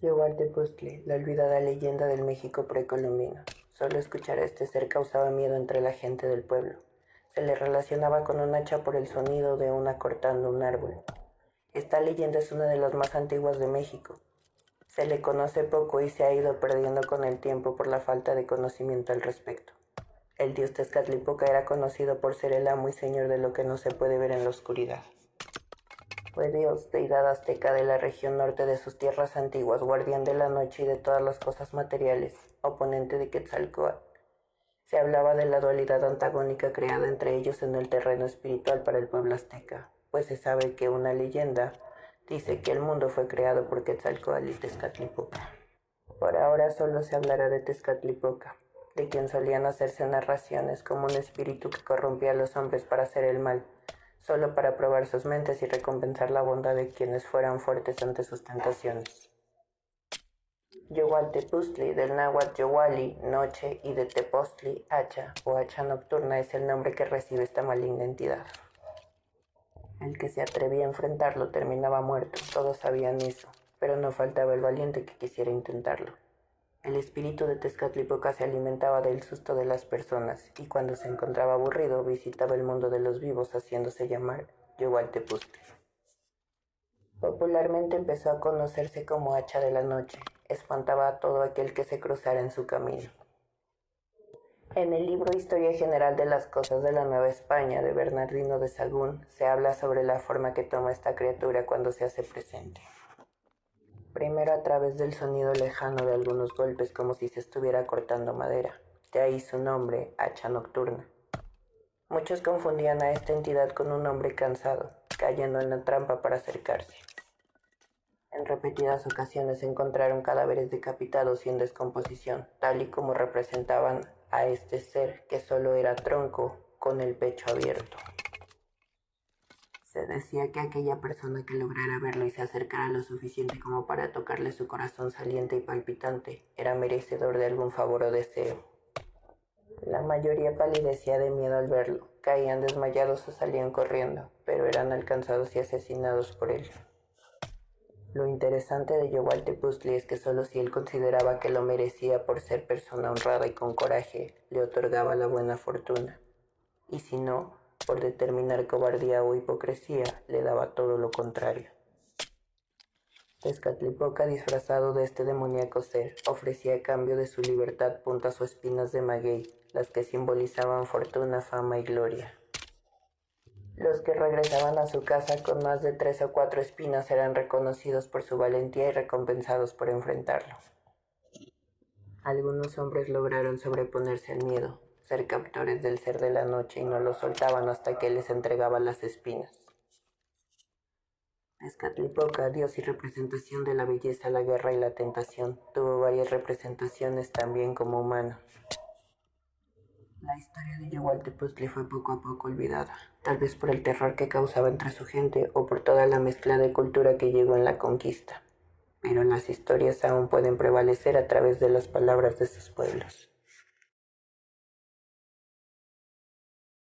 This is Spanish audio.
Tepoztlli, la olvidada leyenda del México precolombino. Solo escuchar a este ser causaba miedo entre la gente del pueblo. Se le relacionaba con un hacha por el sonido de una cortando un árbol. Esta leyenda es una de las más antiguas de México. Se le conoce poco y se ha ido perdiendo con el tiempo por la falta de conocimiento al respecto. El dios Tezcatlipoca era conocido por ser el amo y señor de lo que no se puede ver en la oscuridad. Fue Dios, deidad azteca de la región norte de sus tierras antiguas, guardián de la noche y de todas las cosas materiales, oponente de Quetzalcoatl. Se hablaba de la dualidad antagónica creada entre ellos en el terreno espiritual para el pueblo azteca, pues se sabe que una leyenda dice que el mundo fue creado por Quetzalcoatl y Tezcatlipoca. Por ahora solo se hablará de Tezcatlipoca, de quien solían hacerse narraciones como un espíritu que corrompía a los hombres para hacer el mal, solo para probar sus mentes y recompensar la bondad de quienes fueran fuertes ante sus tentaciones. Tepustli, del náhuatl Yowali, noche, y de Tepostli, hacha o hacha nocturna es el nombre que recibe esta maligna entidad. El que se atrevía a enfrentarlo terminaba muerto, todos sabían eso, pero no faltaba el valiente que quisiera intentarlo. El espíritu de Tezcatlipoca se alimentaba del susto de las personas y cuando se encontraba aburrido visitaba el mundo de los vivos haciéndose llamar Yogualtepuzte. Popularmente empezó a conocerse como hacha de la noche, espantaba a todo aquel que se cruzara en su camino. En el libro Historia General de las Cosas de la Nueva España de Bernardino de Sagún se habla sobre la forma que toma esta criatura cuando se hace presente primero a través del sonido lejano de algunos golpes como si se estuviera cortando madera, de ahí su nombre, hacha nocturna. Muchos confundían a esta entidad con un hombre cansado, cayendo en la trampa para acercarse. En repetidas ocasiones encontraron cadáveres decapitados y en descomposición, tal y como representaban a este ser que solo era tronco con el pecho abierto. Se decía que aquella persona que lograra verlo y se acercara lo suficiente como para tocarle su corazón saliente y palpitante era merecedor de algún favor o deseo. La mayoría palidecía de miedo al verlo, caían desmayados o salían corriendo, pero eran alcanzados y asesinados por él. Lo interesante de Yowaltepuztli es que solo si él consideraba que lo merecía por ser persona honrada y con coraje, le otorgaba la buena fortuna. Y si no, por determinar cobardía o hipocresía, le daba todo lo contrario. Tezcatlipoca, disfrazado de este demoníaco ser, ofrecía a cambio de su libertad puntas o espinas de maguey, las que simbolizaban fortuna, fama y gloria. Los que regresaban a su casa con más de tres o cuatro espinas eran reconocidos por su valentía y recompensados por enfrentarlo. Algunos hombres lograron sobreponerse al miedo, ser captores del ser de la noche y no lo soltaban hasta que les entregaba las espinas. Escatlipoca, dios y representación de la belleza, la guerra y la tentación, tuvo varias representaciones también como humano. La historia de Yagualtepuztli fue poco a poco olvidada, tal vez por el terror que causaba entre su gente o por toda la mezcla de cultura que llegó en la conquista. Pero las historias aún pueden prevalecer a través de las palabras de sus pueblos.